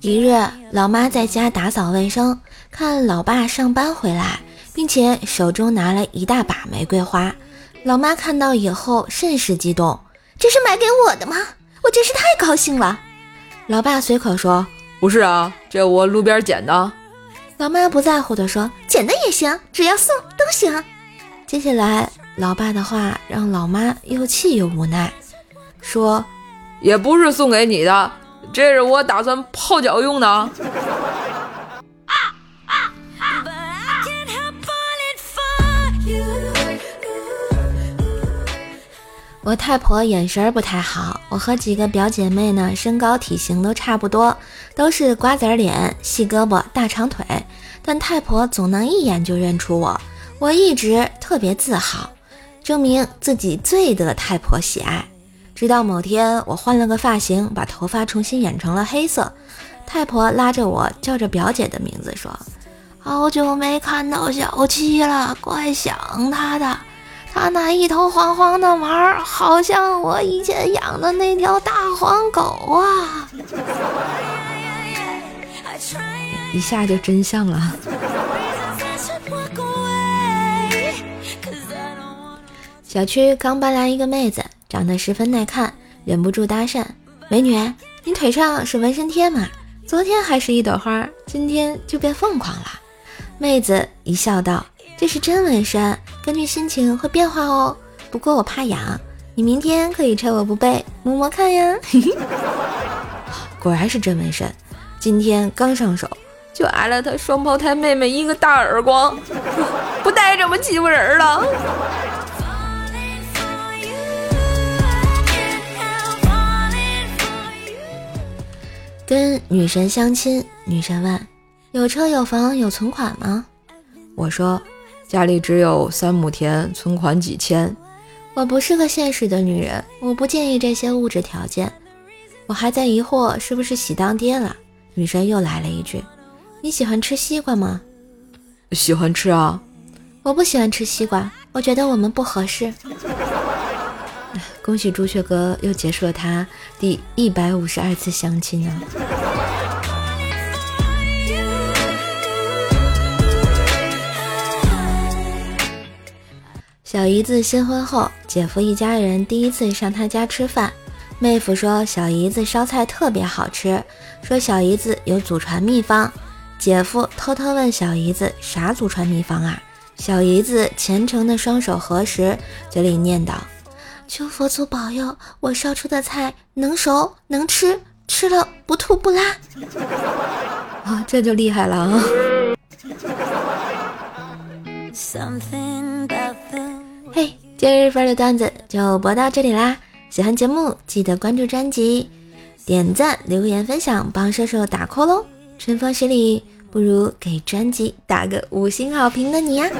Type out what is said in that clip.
一日，老妈在家打扫卫生，看老爸上班回来，并且手中拿了一大把玫瑰花。老妈看到以后甚是激动：“这是买给我的吗？我真是太高兴了！”老爸随口说：“不是啊，这我路边捡的。”老妈不在乎的说：“捡的也行，只要送都行。”接下来，老爸的话让老妈又气又无奈，说：“也不是送给你的，这是我打算泡脚用的。”我太婆眼神不太好，我和几个表姐妹呢，身高体型都差不多，都是瓜子脸、细胳膊、大长腿，但太婆总能一眼就认出我，我一直特别自豪，证明自己最得太婆喜爱。直到某天我换了个发型，把头发重新染成了黑色，太婆拉着我叫着表姐的名字说：“好久没看到小七了，怪想他的。”他那一头黄黄的毛，好像我以前养的那条大黄狗啊！一下就真相了。小区刚搬来一个妹子，长得十分耐看，忍不住搭讪：“美女，你腿上是纹身贴吗？昨天还是一朵花，今天就变凤凰了。”妹子一笑道。这是真纹身，根据心情会变化哦。不过我怕痒，你明天可以趁我不备摸摸看呀。果然是真纹身，今天刚上手就挨了他双胞胎妹妹一个大耳光，不带这么欺负人了。跟女神相亲，女神问：有车有房有存款吗？我说。家里只有三亩田，存款几千。我不是个现实的女人，我不介意这些物质条件。我还在疑惑是不是喜当爹了。女神又来了一句：“你喜欢吃西瓜吗？”喜欢吃啊。我不喜欢吃西瓜，我觉得我们不合适。恭喜朱雀哥又结束了他第一百五十二次相亲呢。小姨子新婚后，姐夫一家人第一次上他家吃饭。妹夫说小姨子烧菜特别好吃，说小姨子有祖传秘方。姐夫偷偷问小姨子啥祖传秘方啊？小姨子虔诚的双手合十，嘴里念叨：“求佛祖保佑，我烧出的菜能熟能吃，吃了不吐不拉。”啊，这就厉害了啊！嘿，今日份的段子就播到这里啦！喜欢节目记得关注专辑、点赞、留言、分享，帮射手打 call 喽！春风十里，不如给专辑打个五星好评的你呀！